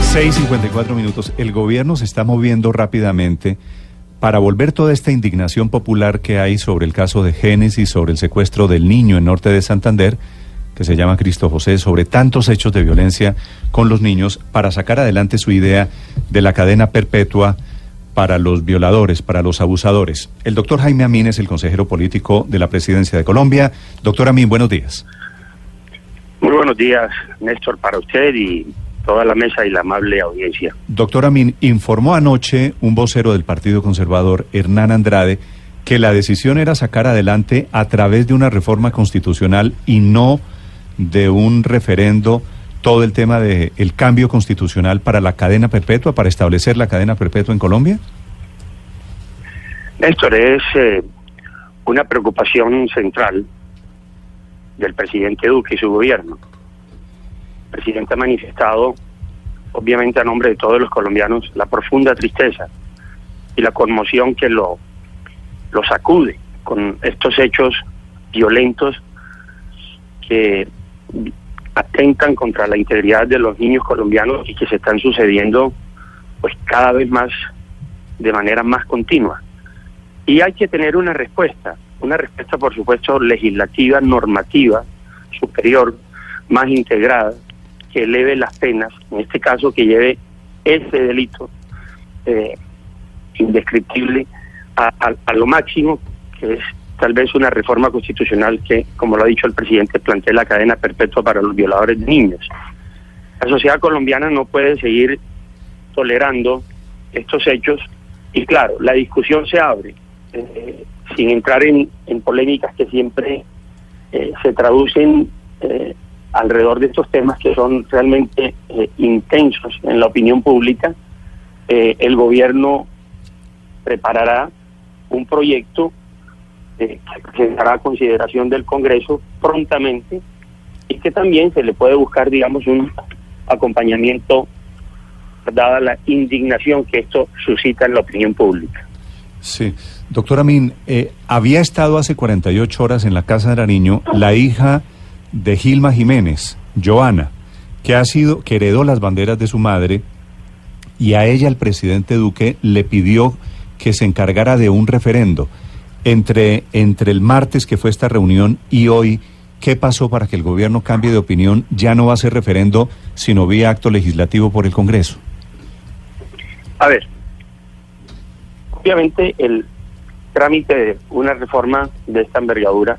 6.54 minutos. El gobierno se está moviendo rápidamente para volver toda esta indignación popular que hay sobre el caso de Génesis, sobre el secuestro del niño en norte de Santander, que se llama Cristo José, sobre tantos hechos de violencia con los niños, para sacar adelante su idea de la cadena perpetua para los violadores, para los abusadores. El doctor Jaime Amín es el consejero político de la presidencia de Colombia. Doctor Amín, buenos días. Muy buenos días, Néstor, para usted y toda la mesa y la amable audiencia. Doctor Amin, informó anoche un vocero del Partido Conservador, Hernán Andrade, que la decisión era sacar adelante a través de una reforma constitucional y no de un referendo todo el tema del el cambio constitucional para la cadena perpetua, para establecer la cadena perpetua en Colombia? Néstor, es eh, una preocupación central del presidente Duque y su gobierno. Presidente ha manifestado, obviamente a nombre de todos los colombianos, la profunda tristeza y la conmoción que lo, lo sacude con estos hechos violentos que atentan contra la integridad de los niños colombianos y que se están sucediendo pues cada vez más de manera más continua. Y hay que tener una respuesta, una respuesta por supuesto legislativa, normativa, superior, más integrada, que eleve las penas, en este caso que lleve ese delito eh, indescriptible a, lo máximo, que es tal vez una reforma constitucional que, como lo ha dicho el presidente, plantee la cadena perpetua para los violadores de niños. La sociedad colombiana no puede seguir tolerando estos hechos y claro, la discusión se abre eh, sin entrar en, polémicas que siempre eh, se traducen alrededor de estos temas que son realmente eh, intensos en la opinión pública. Eh, el gobierno preparará un proyecto eh, que presentará a consideración del Congreso prontamente y que también se le puede buscar, digamos, un acompañamiento dada la indignación que esto suscita en la opinión pública. Sí, doctor Amin, eh, había estado hace 48 horas en la casa de Nariño la hija de Gilma Jiménez, Joana, que ha sido, que heredó las banderas de su madre y a ella el presidente Duque le pidió que se encargara de un referendo. Entre, entre el martes que fue esta reunión y hoy, ¿qué pasó para que el gobierno cambie de opinión? Ya no va a ser referendo, sino vía acto legislativo por el Congreso. A ver, obviamente el trámite de una reforma de esta envergadura,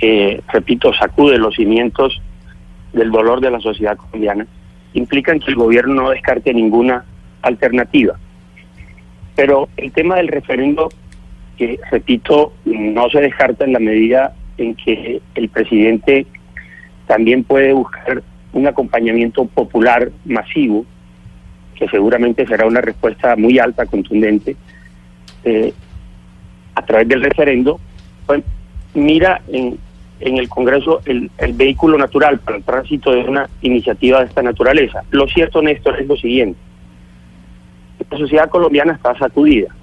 que, repito, sacude los cimientos del dolor de la sociedad colombiana, implican que el gobierno no descarte ninguna alternativa. Pero el tema del referendo, que repito, no se descarta en la medida en que el presidente también puede buscar un acompañamiento popular masivo, que seguramente será una respuesta muy alta, contundente, eh, a través del referendo, pues mira en, en el Congreso el, el, vehículo natural para el tránsito de una iniciativa de esta naturaleza. Lo cierto, Néstor, es lo siguiente. La sociedad colombiana está sacudida.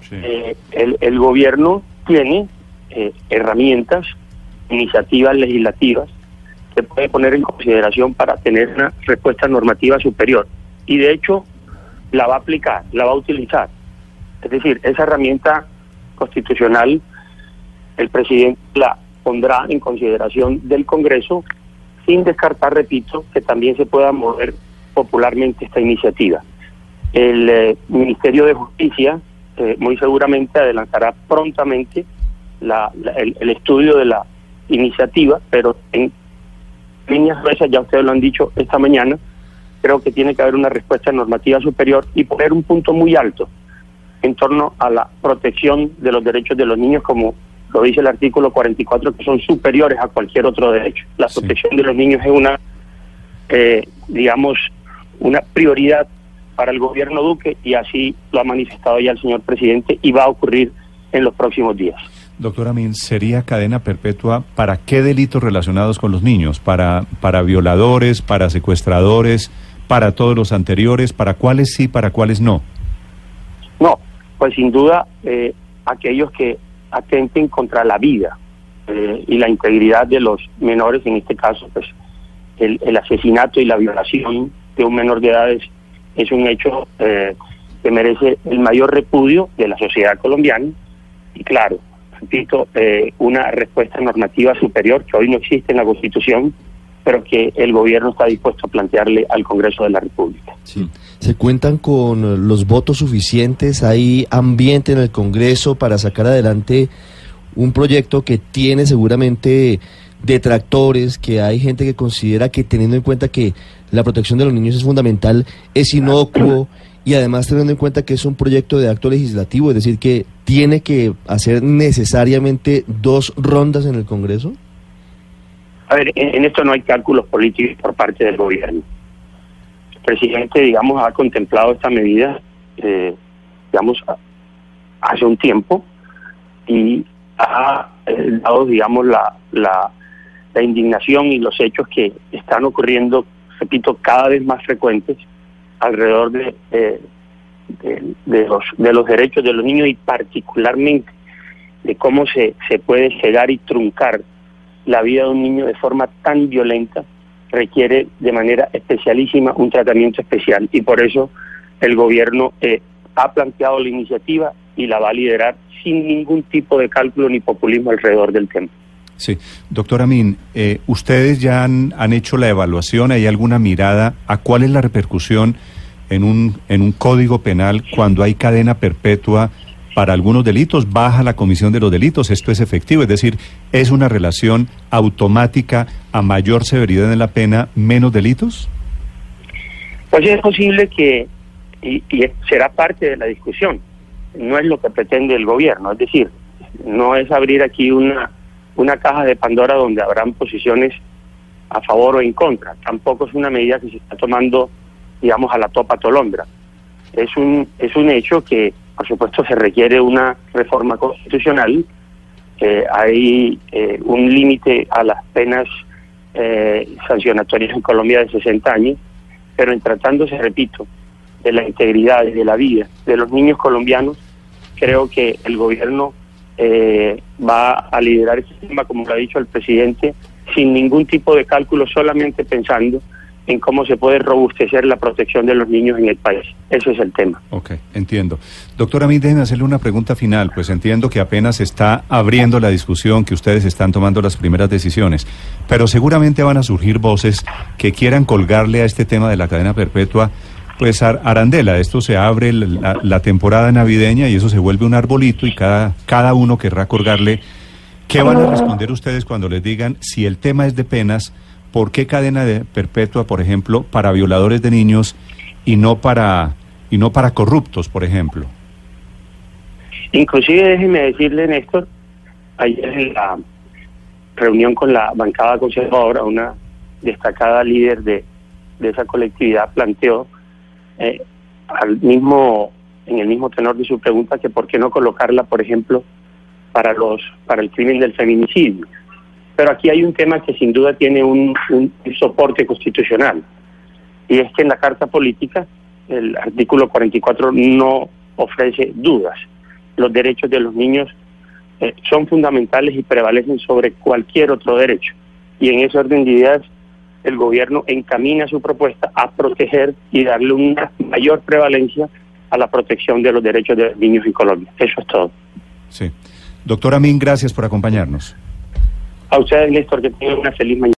Sí. Eh, el, el, gobierno tiene eh, herramientas, iniciativas legislativas que puede poner en consideración para tener una respuesta normativa superior. Y de hecho la va a aplicar, la va a utilizar. Es decir, esa herramienta constitucional, el presidente la pondrá en consideración del Congreso sin descartar, repito, que también se pueda mover popularmente esta iniciativa. El eh, Ministerio de Justicia eh, muy seguramente adelantará prontamente la, el, el, estudio de la iniciativa, pero en líneas gruesas, ya ustedes lo han dicho esta mañana, creo que tiene que haber una respuesta normativa superior y poner un punto muy alto en torno a la protección de los derechos de los niños como lo dice el artículo 44, que son superiores a cualquier otro derecho. La protección sí. de los niños es una eh, digamos, una prioridad para el gobierno Duque y así lo ha manifestado ya el señor presidente y va a ocurrir en los próximos días. Doctora Min, ¿sería cadena perpetua para qué delitos relacionados con los niños? ¿Para, para violadores, para secuestradores, para todos los anteriores? ¿Para cuáles sí, para cuáles no? No, pues sin duda eh, aquellos que atenten contra la vida eh, y la integridad de los menores, en este caso, pues el, el asesinato y la violación de un menor de edad es, es un hecho eh, que merece el mayor repudio de la sociedad colombiana y claro, repito, eh, una respuesta normativa superior que hoy no existe en la Constitución, pero que el gobierno está dispuesto a plantearle al Congreso de la República. Sí. ¿Se cuentan con los votos suficientes? ¿Hay ambiente en el Congreso para sacar adelante un proyecto que tiene seguramente detractores, que hay gente que considera que teniendo en cuenta que la protección de los niños es fundamental, es inocuo y además teniendo en cuenta que es un proyecto de acto legislativo, es decir, que tiene que hacer necesariamente dos rondas en el Congreso? A ver, en, esto no hay cálculos políticos por parte del gobierno. Presidente, digamos, ha contemplado esta medida, eh, digamos, hace un tiempo y ha eh, dado, digamos, la, la, la indignación y los hechos que están ocurriendo, repito, cada vez más frecuentes alrededor de, eh, de, de los, de los derechos de los niños y particularmente de cómo se, se puede cegar y truncar la vida de un niño de forma tan violenta requiere de manera especialísima un tratamiento especial y por eso el gobierno eh, ha planteado la iniciativa y la va a liderar sin ningún tipo de cálculo ni populismo alrededor del tema. Sí. Doctora Min, eh, ¿ustedes ya han, han hecho la evaluación? ¿Hay alguna mirada a cuál es la repercusión en un, en un código penal cuando hay cadena perpetua para algunos delitos? ¿Baja la comisión de los delitos? ¿Esto es efectivo? Es decir, ¿es una relación automática a mayor severidad en la pena, menos delitos? Pues es posible que, y, y será parte de la discusión, no es lo que pretende el gobierno, es decir, no es abrir aquí una, una caja de Pandora donde habrán posiciones a favor o en contra, tampoco es una medida que se está tomando, digamos, a la topa tolondra. Es un, es un hecho que, por supuesto, se requiere una reforma constitucional, hay eh, un límite a las penas eh, sancionatorias en Colombia de 60 años, pero en tratándose, repito, de la integridad y de la vida de los niños colombianos, creo que el gobierno eh, va a liderar este tema, como lo ha dicho el presidente, sin ningún tipo de cálculo, solamente pensando en cómo se puede robustecer la protección de los niños en el país. Ese es el tema. Ok, entiendo. Doctora Min, déjeme hacerle una pregunta final, pues entiendo que apenas está abriendo la discusión, que ustedes están tomando las primeras decisiones, pero seguramente van a surgir voces que quieran colgarle a este tema de la cadena perpetua, pues ar- arandela, esto se abre la, la temporada navideña y eso se vuelve un arbolito y cada, cada uno querrá colgarle. ¿Qué van a responder ustedes cuando les digan si el tema es de penas? ¿Por qué cadena de perpetua, por ejemplo, para violadores de niños y no para y no para corruptos, por ejemplo? Inclusive déjeme decirle, Néstor, ayer en la reunión con la bancada conservadora, una destacada líder de, de esa colectividad planteó eh, al mismo en el mismo tenor de su pregunta que por qué no colocarla, por ejemplo, para los para el crimen del feminicidio. Pero aquí hay un tema que sin duda tiene un, soporte constitucional y es que en la Carta Política el artículo 44 no ofrece dudas. Los derechos de los niños eh, son fundamentales y prevalecen sobre cualquier otro derecho. Y en ese orden de ideas, el gobierno encamina su propuesta a proteger y darle una mayor prevalencia a la protección de los derechos de los niños en Colombia. Eso es todo. Sí. Doctora Min, gracias por acompañarnos. A ustedes, Néstor, que tengan una feliz mañana.